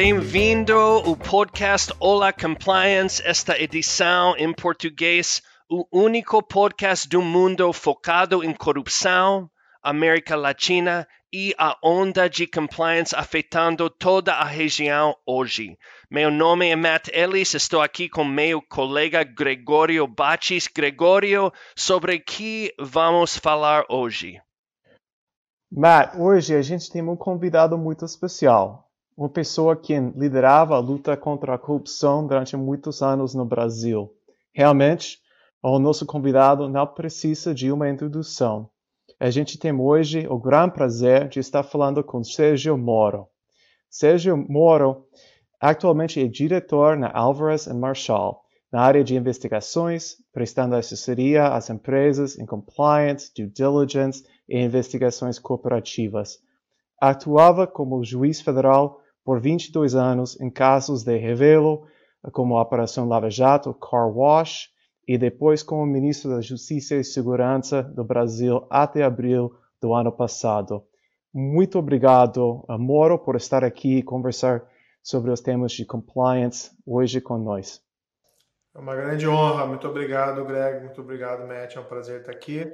Bem-vindo ao podcast Olá Compliance, esta edição em português, o único podcast do mundo focado em corrupção, América Latina e a onda de compliance afetando toda a região hoje. Meu nome é Matt Ellis, estou aqui com meu colega Gregório Bates. Gregório, sobre que vamos falar hoje? Matt, hoje a gente tem um convidado muito especial uma pessoa que liderava a luta contra a corrupção durante muitos anos no Brasil. Realmente, o nosso convidado não precisa de uma introdução. A gente tem hoje o grande prazer de estar falando com Sérgio Moro. Sérgio Moro atualmente é diretor na Alvarez Marshall, na área de investigações, prestando assessoria às empresas em compliance, due diligence e investigações cooperativas. Atuava como juiz federal por 22 anos em casos de revelo, como a Operação Lava Jato, Car Wash, e depois como ministro da Justiça e Segurança do Brasil até abril do ano passado. Muito obrigado, Moro, por estar aqui e conversar sobre os temas de compliance hoje com nós. É uma grande honra. Muito obrigado, Greg. Muito obrigado, Matt. É um prazer estar aqui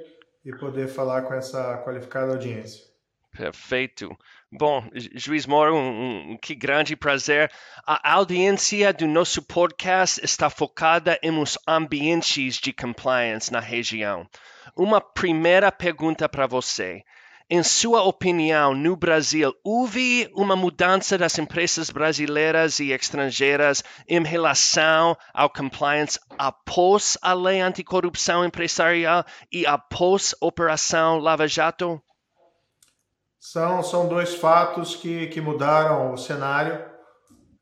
e poder falar com essa qualificada audiência. Perfeito. Bom, Juiz Moro, um, um, que grande prazer. A audiência do nosso podcast está focada em os ambientes de compliance na região. Uma primeira pergunta para você. Em sua opinião, no Brasil, houve uma mudança das empresas brasileiras e estrangeiras em relação ao compliance após a lei anticorrupção empresarial e após a Operação Lava Jato? São, são dois fatos que, que mudaram o cenário.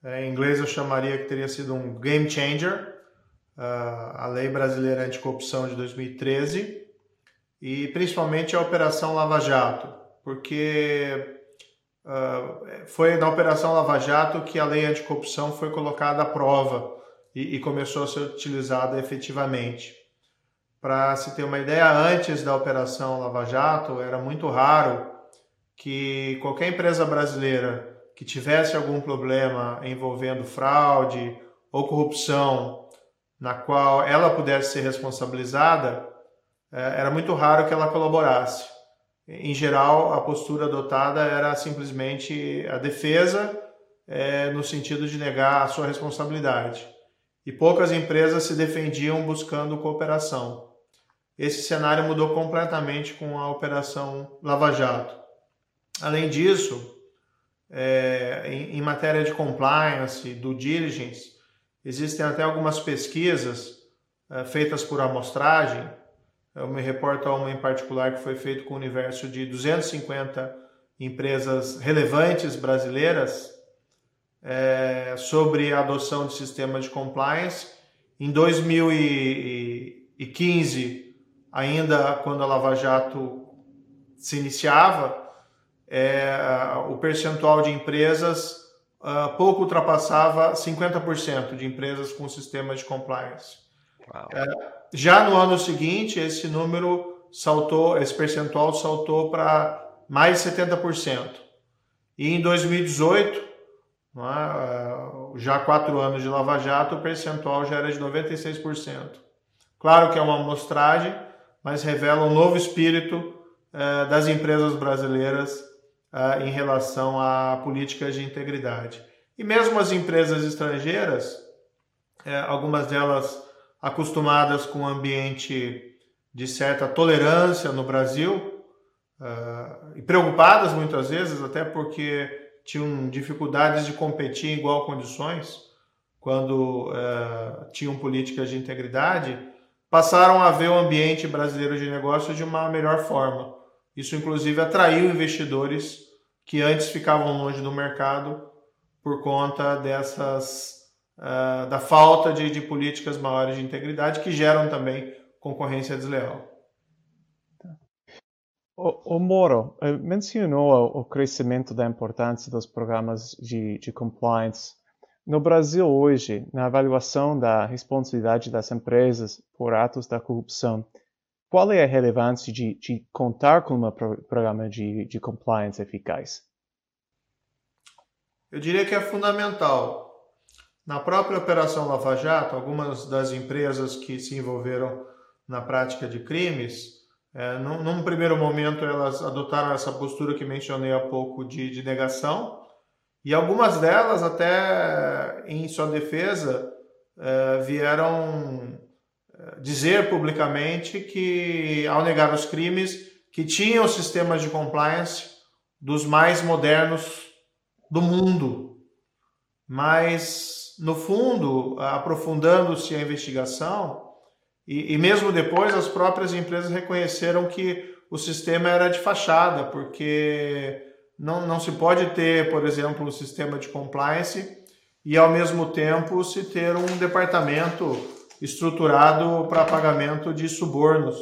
É, em inglês eu chamaria que teria sido um game changer, uh, a Lei Brasileira Anticorrupção de 2013 e principalmente a Operação Lava Jato, porque uh, foi na Operação Lava Jato que a Lei Anticorrupção foi colocada à prova e, e começou a ser utilizada efetivamente. Para se ter uma ideia, antes da Operação Lava Jato era muito raro que qualquer empresa brasileira que tivesse algum problema envolvendo fraude ou corrupção na qual ela pudesse ser responsabilizada, é, era muito raro que ela colaborasse. Em geral, a postura adotada era simplesmente a defesa, é, no sentido de negar a sua responsabilidade. E poucas empresas se defendiam buscando cooperação. Esse cenário mudou completamente com a Operação Lava Jato. Além disso, é, em, em, matéria de compliance, do diligence, existem até algumas pesquisas é, feitas por amostragem. Eu me reporto a uma em particular que foi feita com o universo de 250 empresas relevantes brasileiras é, sobre a adoção de sistemas de compliance. Em 2015, ainda quando a Lava Jato se iniciava, é, o percentual de empresas uh, pouco ultrapassava 50% de empresas com sistema de compliance. É, já no ano seguinte, esse número saltou, esse percentual saltou para mais de 70%. E em 2018, é, uh, já quatro anos de Lava Jato, o percentual já era de 96%. Claro que é uma amostragem, mas revela um novo espírito uh, das empresas brasileiras uh, em relação a políticas de integridade. E mesmo as empresas estrangeiras, é, algumas delas acostumadas com um ambiente de certa tolerância no Brasil, uh, e preocupadas muitas vezes, até porque tinham dificuldades de competir em igual condições quando uh, tinham políticas de integridade, passaram a ver o ambiente brasileiro de negócios de uma melhor forma. Isso, inclusive, atraiu investidores que antes ficavam longe do mercado por conta dessas uh, da falta de, de, políticas maiores de integridade que geram também concorrência desleal. O, o Moro eh, mencionou o crescimento da importância dos programas de, de compliance. No Brasil hoje, na avaliação da responsabilidade das empresas por atos da corrupção, qual é a relevância de, de contar com um programa de, de compliance eficaz? Eu diria que é fundamental. Na própria Operação Lava Jato, algumas das empresas que se envolveram na prática de crimes, é, num, num, primeiro momento elas adotaram essa postura que mencionei há pouco de, de negação, e algumas delas, até em sua defesa, é, vieram dizer publicamente que, ao negar os crimes, que tinham sistemas de compliance dos mais modernos do mundo. Mas, no fundo, aprofundando-se a investigação, e, e mesmo depois as próprias empresas reconheceram que o sistema era de fachada, porque não, não se pode ter, por exemplo, um sistema de compliance e ao mesmo tempo se ter um departamento estruturado para pagamento de subornos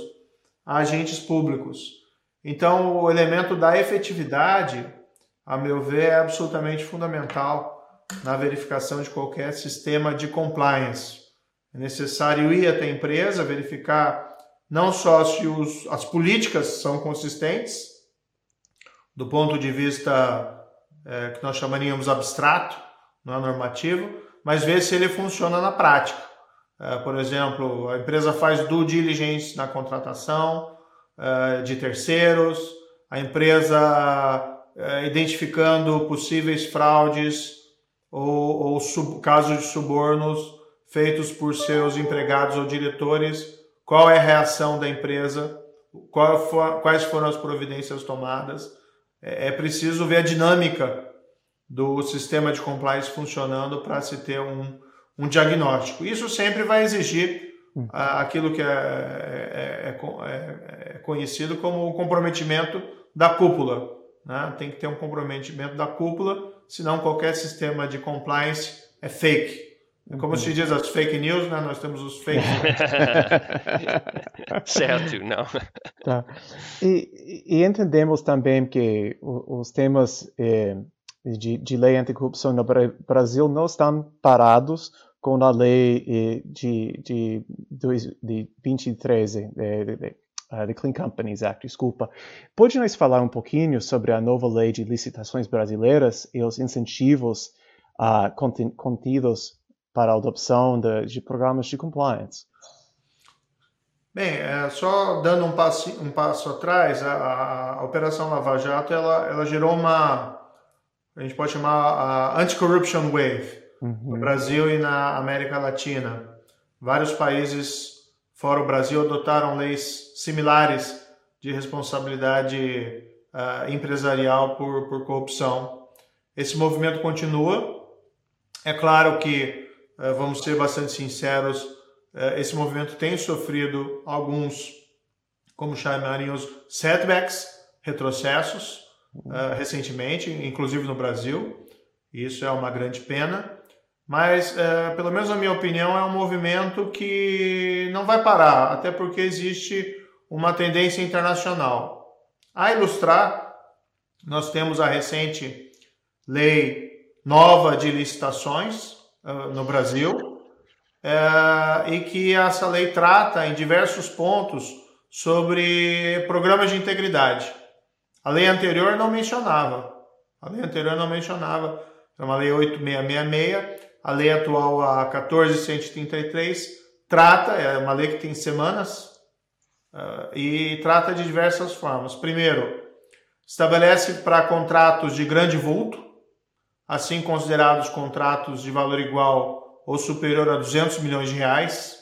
a agentes públicos. Então, o elemento da efetividade, a meu ver, é absolutamente fundamental na verificação de qualquer sistema de compliance. É necessário ir até a empresa, verificar não só se os, as políticas são consistentes, do ponto de vista é, que nós chamaríamos abstrato, não é normativo, mas ver se ele funciona na prática. É, por exemplo, a empresa faz due diligence na contratação é, de terceiros, a empresa é, identificando possíveis fraudes ou, ou sub, casos de subornos feitos por seus empregados ou diretores, qual é a reação da empresa, for, quais foram as providências tomadas. É, é preciso ver a dinâmica do sistema de compliance funcionando para se ter um, um diagnóstico. Isso sempre vai exigir hum. aquilo que é, é, é, é, conhecido como o comprometimento da cúpula. Né? Tem que ter um comprometimento da cúpula, senão qualquer sistema de compliance é fake. É como se diz as fake news, né? Nós temos os fake certo, não. Tá. E, e, entendemos também que os temas eh, de, de, lei anticorrupção no Brasil não estão parados com a lei eh, de, de, de 2013, de, de, de, Clean Companies Act, desculpa. Pode nos falar um pouquinho sobre a nova lei de licitações brasileiras e os incentivos uh, contidos para a adopção de, de programas de compliance? Bem, é, só dando um passo, um passo atrás, a, a Operação Lava Jato ela, ela gerou uma, a gente pode chamar a Anti-Corruption Wave uhum. no Brasil e na América Latina. Vários países fora o Brasil adotaram leis similares de responsabilidade uh, empresarial por, por corrupção. Esse movimento continua. É claro que é, vamos ser bastante sinceros, é, esse movimento tem sofrido alguns, como chamaríamos, setbacks, retrocessos, é, recentemente, inclusive no Brasil. Isso é uma grande pena. Mas, pelo menos na minha opinião, é um movimento que não vai parar, até porque existe uma tendência internacional. A ilustrar, nós temos a recente lei nova de licitações, ah, no Brasil, é, e que essa lei trata em diversos pontos sobre programas de integridade. A lei anterior não mencionava. A lei anterior não mencionava. É uma lei 8666. A lei atual, a 14133, trata, é uma lei que tem semanas, uh, e trata de diversas formas. Primeiro, estabelece para contratos de grande vulto, assim considerados contratos de valor igual ou superior a 200 milhões de reais.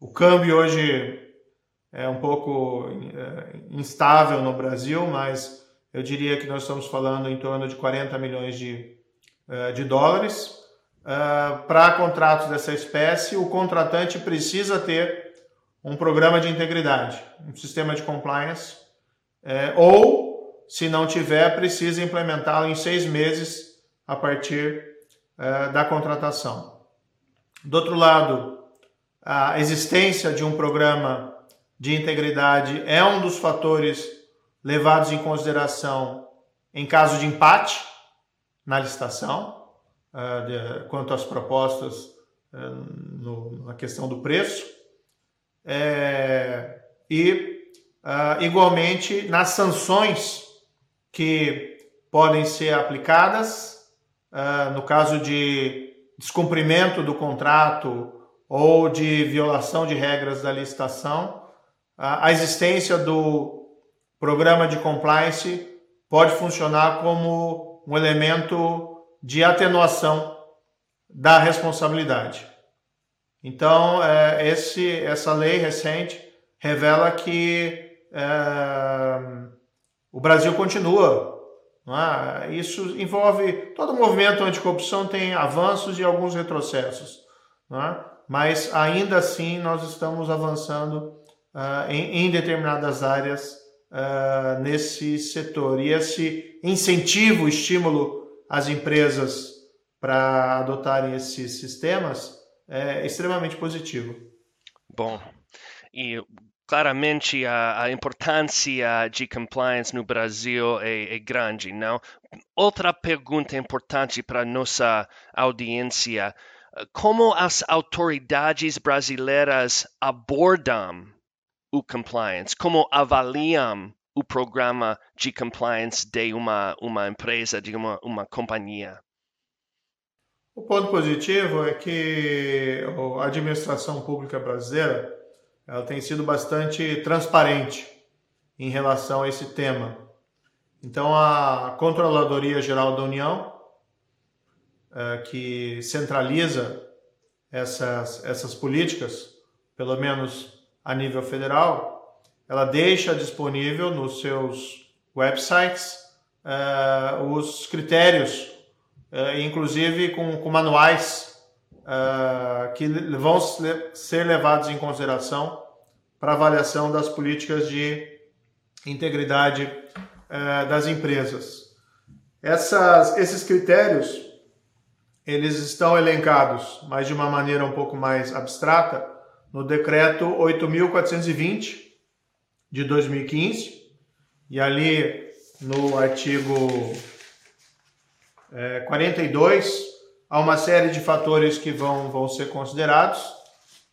O câmbio hoje é um pouco é, instável no Brasil, mas eu diria que nós estamos falando em torno de 40 milhões de, é, de dólares. É, para contratos dessa espécie, o contratante precisa ter um programa de integridade, um sistema de compliance, ou, se não tiver, precisa implementá-lo em seis meses a partir da contratação. Do outro lado, a existência de um programa de integridade é um dos fatores levados em consideração em caso de empate na licitação, de, quanto às propostas no, na questão do preço, é, e igualmente nas sanções que podem ser aplicadas no caso de descumprimento do contrato ou de violação de regras da licitação, a existência do programa de compliance pode funcionar como um elemento de atenuação da responsabilidade. Então, é, esse, essa lei recente revela que é, o Brasil continua. É? Isso envolve todo o movimento anticorrupção tem avanços e alguns retrocessos, mas ainda assim nós estamos avançando uh, em, em, determinadas áreas uh, nesse setor. E esse incentivo, estímulo às empresas para adotarem esses sistemas é extremamente positivo. Bom, e claramente a, a, importância de compliance no Brasil é, é, grande, não? Outra pergunta importante para nossa audiência: como as autoridades brasileiras abordam o compliance? Como avaliam o programa de compliance de uma, uma empresa, de uma, uma companhia? O ponto positivo é que a administração pública brasileira ela tem sido bastante transparente em relação a esse tema. Então, a Controladoria Geral da União, é, que centraliza essas, essas políticas, pelo menos a nível federal, ela deixa disponível nos seus websites uh, os critérios, uh, inclusive com, com manuais uh, que vão ser levados em consideração para avaliação das políticas de integridade das empresas. Essas, esses critérios eles estão elencados, mas de uma maneira um pouco mais abstrata, no decreto 8.420 de 2015, e ali no artigo é, 42 há uma série de fatores que vão, vão ser considerados,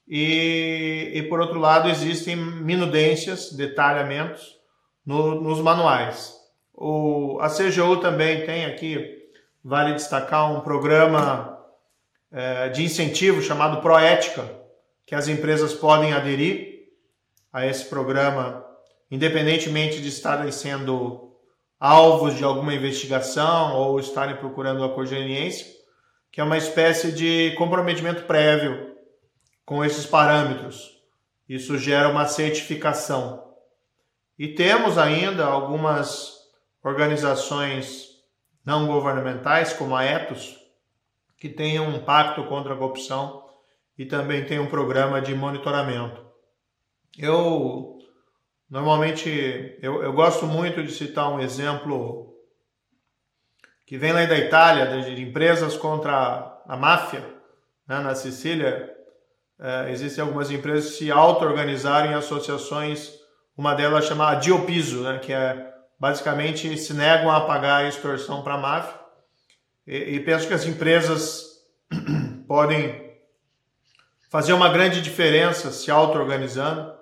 e, e por outro lado existem minudências, detalhamentos no, nos manuais. O, a CGU também tem aqui, vale destacar, um programa é, de incentivo chamado Proética, que as empresas podem aderir a esse programa, independentemente de estarem sendo alvos de alguma investigação ou estarem procurando a cogeniência, que é uma espécie de comprometimento prévio com esses parâmetros. Isso gera uma certificação. E temos ainda algumas organizações não governamentais, como a Etos, que têm um pacto contra a corrupção e também tem um programa de monitoramento. Eu normalmente eu, eu gosto muito de citar um exemplo que vem lá da Itália, de, empresas contra a máfia, né, na Sicília. É, existem algumas empresas que se auto-organizarem em associações, uma delas chama Diopiso, né, que é basicamente se negam a pagar a extorsão para a máfia. E, e penso que as empresas podem fazer uma grande diferença se auto-organizando,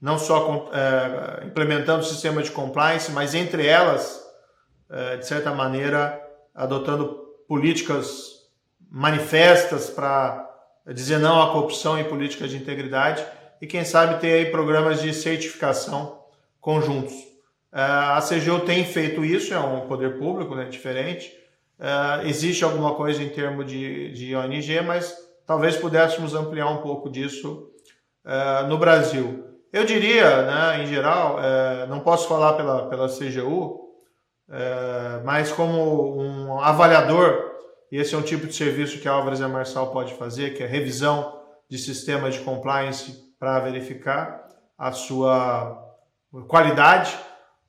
não só é, implementando o sistema de compliance, mas entre elas, é, de certa maneira, adotando políticas manifestas para dizer não à corrupção e políticas de integridade e quem sabe ter aí programas de certificação conjuntos. É, a CGU tem feito isso, é um poder público né, diferente. É, existe alguma coisa em termos de, de ONG, mas talvez pudéssemos ampliar um pouco disso uh, no Brasil. Eu diria, né, em geral, uh, não posso falar pela, pela CGU, eh, mas como um avaliador, e esse é um tipo de serviço que a Álvares e a Marçal pode fazer, que é revisão de sistemas de compliance para verificar a sua qualidade,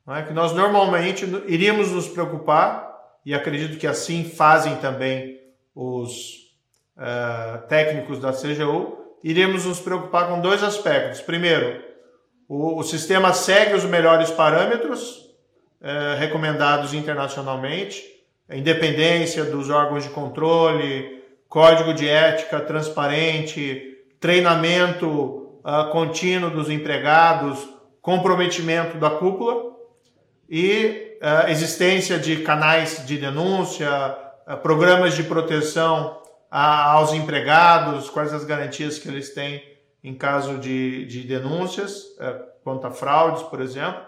é? que nós normalmente iríamos nos preocupar, e acredito que assim fazem também os uh, técnicos da CGU, iremos nos preocupar com dois aspectos. Primeiro, o, o sistema segue os melhores parâmetros uh, recomendados internacionalmente, independência dos órgãos de controle, código de ética transparente, treinamento uh, contínuo dos empregados, comprometimento da cúpula e uh, existência de canais de denúncia, programas de proteção aos empregados, quais as garantias que eles têm em caso de, de denúncias quanto a fraudes, por exemplo.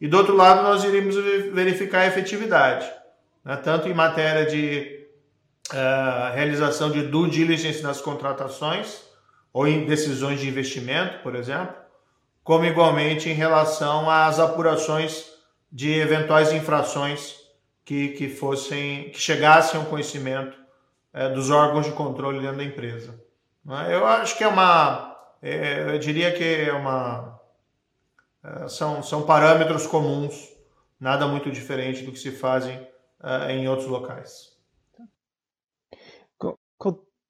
E do outro lado, nós iríamos verificar a efetividade, né? tanto em matéria de uh, realização de due diligence nas contratações ou em decisões de investimento, por exemplo, como igualmente em relação às apurações de eventuais infrações que, que fossem que chegassem ao conhecimento uh, dos órgãos de controle dentro da empresa. Né? Eu acho que é uma, é, eu diria que é uma é, são, são parâmetros comuns, nada muito diferente do que se fazem uh, em outros locais.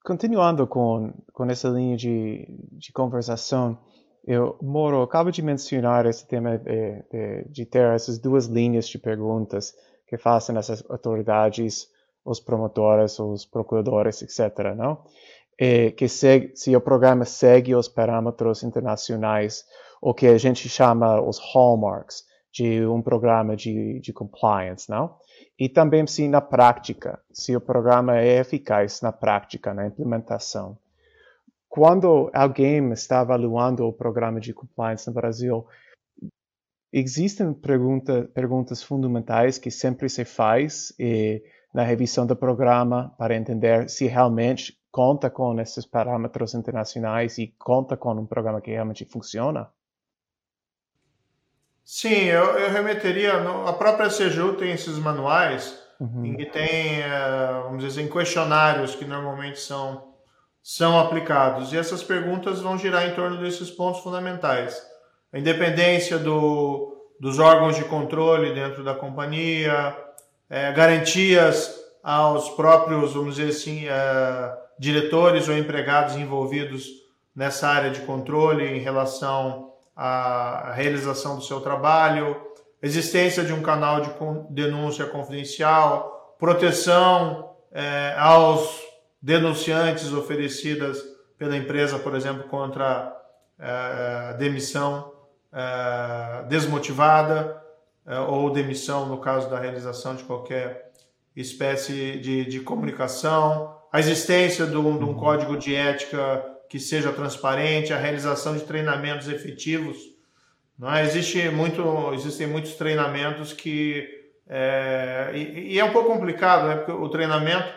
Continuando com, com essa linha de, de conversação, eu, Moro, acabo de mencionar esse tema de, de, de, ter essas duas linhas de perguntas que fazem essas autoridades, os promotores, os procuradores, etc. Não? E que segue, se o programa segue os parâmetros internacionais o que a gente chama os hallmarks de um programa de, de compliance, não? E também se na prática, se o programa é eficaz na prática, na implementação. Quando alguém está avaliando o programa de compliance no Brasil, existem pergunta, perguntas fundamentais que sempre se faz e, na revisão do programa para entender se realmente conta com esses parâmetros internacionais e conta com um programa que realmente funciona? Sim, eu, eu remeteria. No, a própria CGU tem esses manuais uhum. em que tem, uh, vamos dizer assim, questionários que normalmente são, são aplicados. E essas perguntas vão girar em torno desses pontos fundamentais: a independência do, dos órgãos de controle dentro da companhia, é, garantias aos próprios, vamos dizer assim, é, diretores ou empregados envolvidos nessa área de controle em relação a realização do seu trabalho, existência de um canal de denúncia confidencial, proteção é, aos denunciantes oferecidas pela empresa, por exemplo, contra é, demissão é, desmotivada ou demissão no caso da realização de qualquer espécie de, de comunicação, a existência de um, de um código de ética que seja transparente, a realização de treinamentos efetivos. Não é? Existe muito, existem muitos treinamentos que é, e, e, é um pouco complicado, né? Porque o treinamento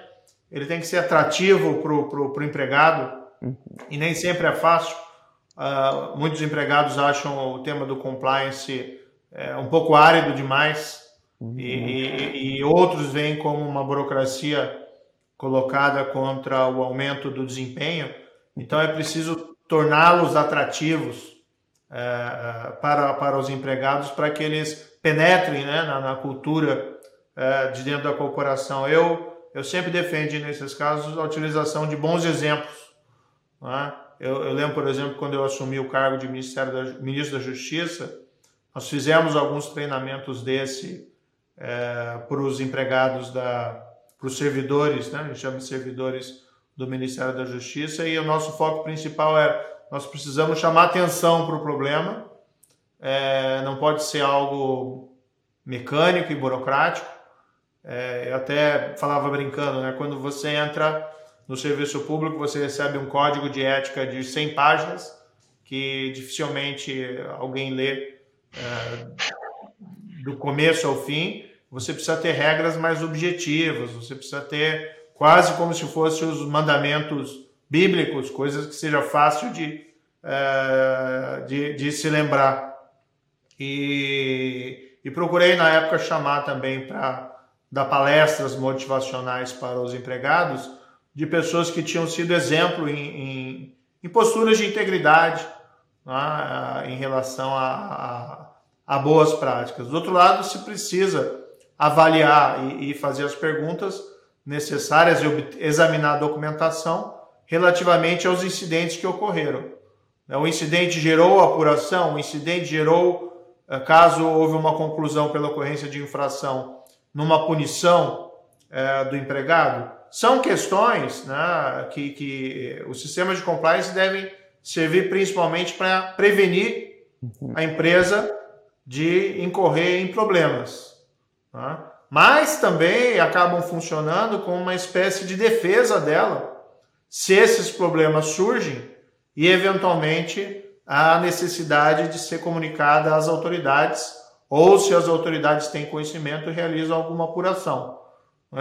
ele tem que ser atrativo para o empregado uhum. e nem sempre é fácil. Uh, muitos empregados acham o tema do compliance é, um pouco árido demais uhum. e, e, outros veem como uma burocracia colocada contra o aumento do desempenho. Então é preciso torná-los atrativos é, é, para, para os empregados para que eles penetrem né, na, na cultura é, de dentro da corporação. Eu, eu sempre defendo nesses casos a utilização de bons exemplos. Né? Eu, eu, lembro, por exemplo, quando eu assumi o cargo de Ministério da, Ministro da Justiça, nós fizemos alguns treinamentos desse é, para os empregados da, para os servidores, né? a gente chama de servidores do Ministério da Justiça e o nosso foco principal é nós precisamos chamar atenção para o problema, é, não pode ser algo mecânico e burocrático. É, eu até falava brincando, né? quando você entra no serviço público, você recebe um código de ética de 100 páginas que dificilmente alguém lê é, do começo ao fim. Você precisa ter regras mais objetivas, você precisa ter quase como se fossem os mandamentos bíblicos, coisas que seja fácil de, é, de, de, se lembrar. E, e, procurei na época chamar também para dar palestras motivacionais para os empregados de pessoas que tinham sido exemplo em, em, em posturas de integridade né, em relação a, a, a, boas práticas. Do outro lado, se precisa avaliar e, e fazer as perguntas necessárias e examinar a documentação relativamente aos incidentes que ocorreram. Né, o incidente gerou apuração, o incidente gerou, eh, caso houve uma conclusão pela ocorrência de infração, numa punição é, do empregado. São questões né, que, que os sistemas de compliance devem servir principalmente para prevenir a empresa de incorrer em problemas. Tá? mas também acabam funcionando como uma espécie de defesa dela se esses problemas surgem e eventualmente a necessidade de ser comunicada às autoridades ou se as autoridades têm conhecimento realizam alguma apuração.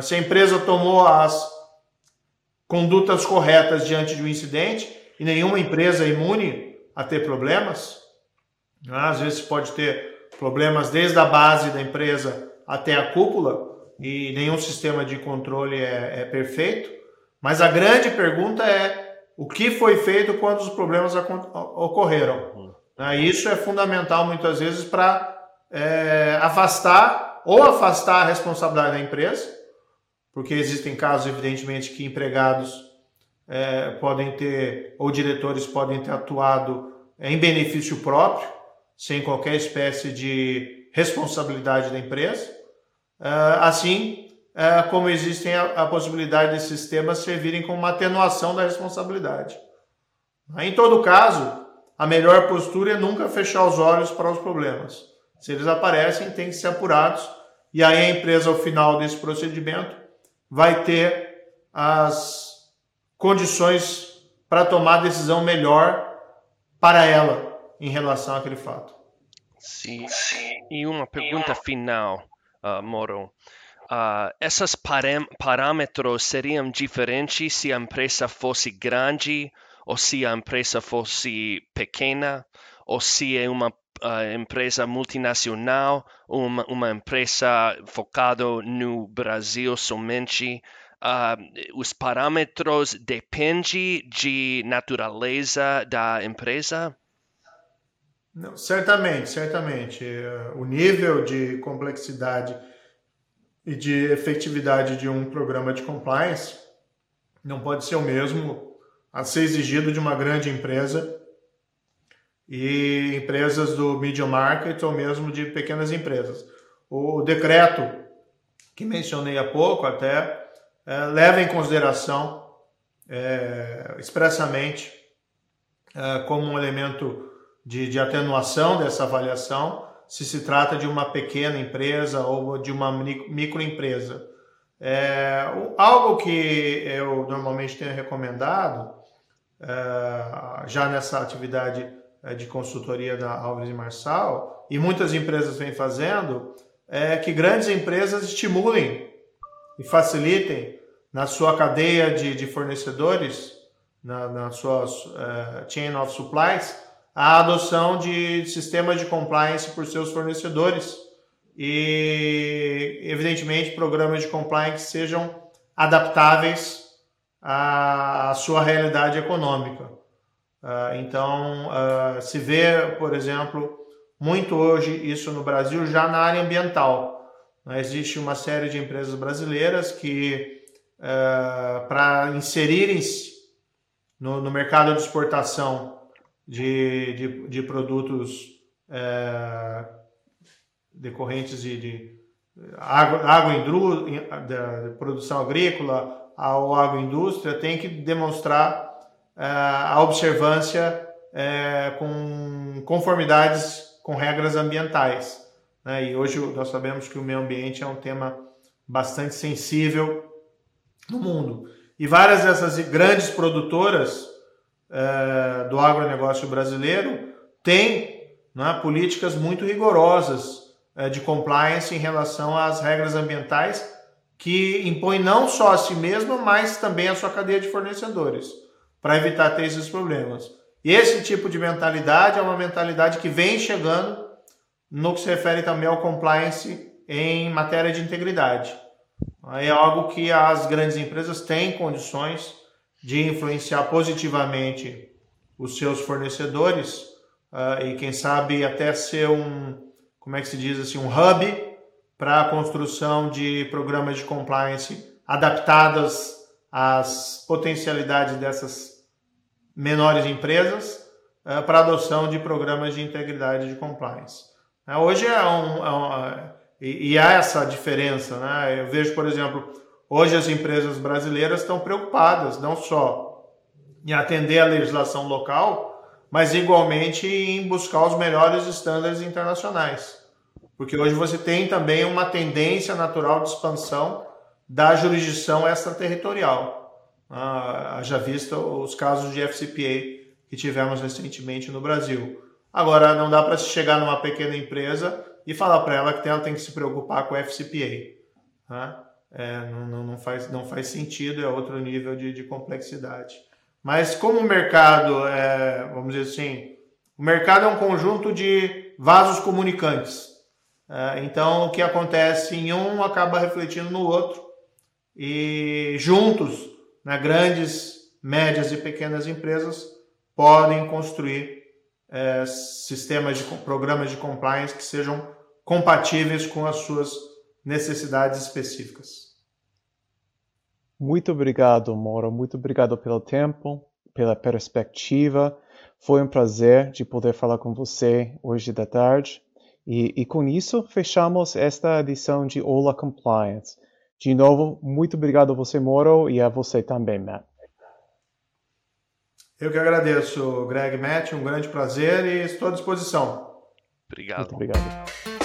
Se a empresa tomou as condutas corretas diante de um incidente e nenhuma empresa é imune a ter problemas, né? às vezes pode ter problemas desde a base da empresa até a cúpula e nenhum sistema de controle é, é perfeito. Mas a grande pergunta é o que foi feito quando os problemas ocorreram. Né? Isso é fundamental muitas vezes para é, afastar ou afastar a responsabilidade da empresa, porque existem casos, evidentemente, que empregados é, podem ter, ou diretores podem ter atuado em benefício próprio, sem qualquer espécie de responsabilidade da empresa. É, assim é, como existem a, possibilidade desses sistemas servirem como uma atenuação da responsabilidade. Em todo caso, a melhor postura é nunca fechar os olhos para os problemas. Se eles aparecem, têm que ser apurados e aí a empresa, ao final desse procedimento, vai ter as condições para tomar a decisão melhor para ela em relação àquele fato. Sim. E uma pergunta final, uh, Moro. Uh, esses parâmetros seriam diferentes se a empresa fosse grande ou se a empresa fosse pequena ou se é uma uh, empresa multinacional, uma, uma empresa focada no Brasil somente. Uh, os parâmetros dependem de natureza da empresa? Não, certamente, certamente. O nível de complexidade e de efetividade de um programa de compliance não pode ser o mesmo a ser exigido de uma grande empresa e empresas do medium market ou mesmo de pequenas empresas. O decreto que mencionei há pouco até é, leva em consideração é, expressamente é, como um elemento de, de atenuação dessa avaliação se se trata de uma pequena empresa ou de uma microempresa. É, algo que eu normalmente tenho recomendado, é, já nessa atividade é, de consultoria da Álvares e Marçal, e muitas empresas vêm fazendo, é que grandes empresas estimulem e facilitem na sua cadeia de, de fornecedores, na, na sua uh, chain of supplies, a adoção de sistemas de compliance por seus fornecedores e, evidentemente, programas de compliance sejam adaptáveis à, à sua realidade econômica. Uh, então, uh, se vê, por exemplo, muito hoje isso no Brasil já na área ambiental. Existe uma série de empresas brasileiras que, para inserirem-se no, no, mercado de exportação de, de, de produtos decorrentes de, de água, água de produção agrícola ou agroindústria, tem que demonstrar é, a observância com conformidades com regras ambientais. Né? E hoje nós sabemos que o meio ambiente é um tema bastante sensível no mundo. E várias dessas grandes produtoras é, do agronegócio brasileiro têm né, políticas muito rigorosas é, de compliance em relação às regras ambientais que impõem não só a si mesma, mas também a sua cadeia de fornecedores para evitar ter esses problemas. E esse tipo de mentalidade é uma mentalidade que vem chegando no que se refere também ao compliance em matéria de integridade. É algo que as grandes empresas têm condições de influenciar positivamente os seus fornecedores uh, e quem sabe até ser um, como é que se diz assim, um hub para a construção de programas de compliance adaptadas as potencialidades dessas menores empresas uh, para adoção de programas de integridade de compliance. Uh, hoje é um, é um uh, e, e, há essa diferença, né? Eu vejo, por exemplo, hoje as empresas brasileiras estão preocupadas não só em atender a legislação local, mas igualmente em buscar os melhores estándares internacionais. porque hoje você tem também uma tendência natural de expansão da jurisdição extraterritorial. Ah, já visto os casos de FCPA que tivemos recentemente no Brasil. Agora, não dá para se chegar numa pequena empresa e falar para ela que ela tem que se preocupar com o FCPA. Né? É, não, não, faz, não faz sentido, é outro nível de, de complexidade. Mas como o mercado, é, vamos dizer assim, o mercado é um conjunto de vasos comunicantes. É, então, o que acontece em um acaba refletindo no outro. E juntos, né, grandes, médias e pequenas empresas podem construir é, sistemas de programas de compliance que sejam compatíveis com as suas necessidades específicas. Muito obrigado, Moro. Muito obrigado pelo tempo, pela perspectiva. Foi um prazer de poder falar com você hoje da tarde. E, e com isso, fechamos esta edição de Ola Compliance. De novo, muito obrigado a você, Moro, e a você também, Matt. Eu que agradeço, Greg Matt, um grande prazer e estou à disposição. Obrigado. Muito obrigado.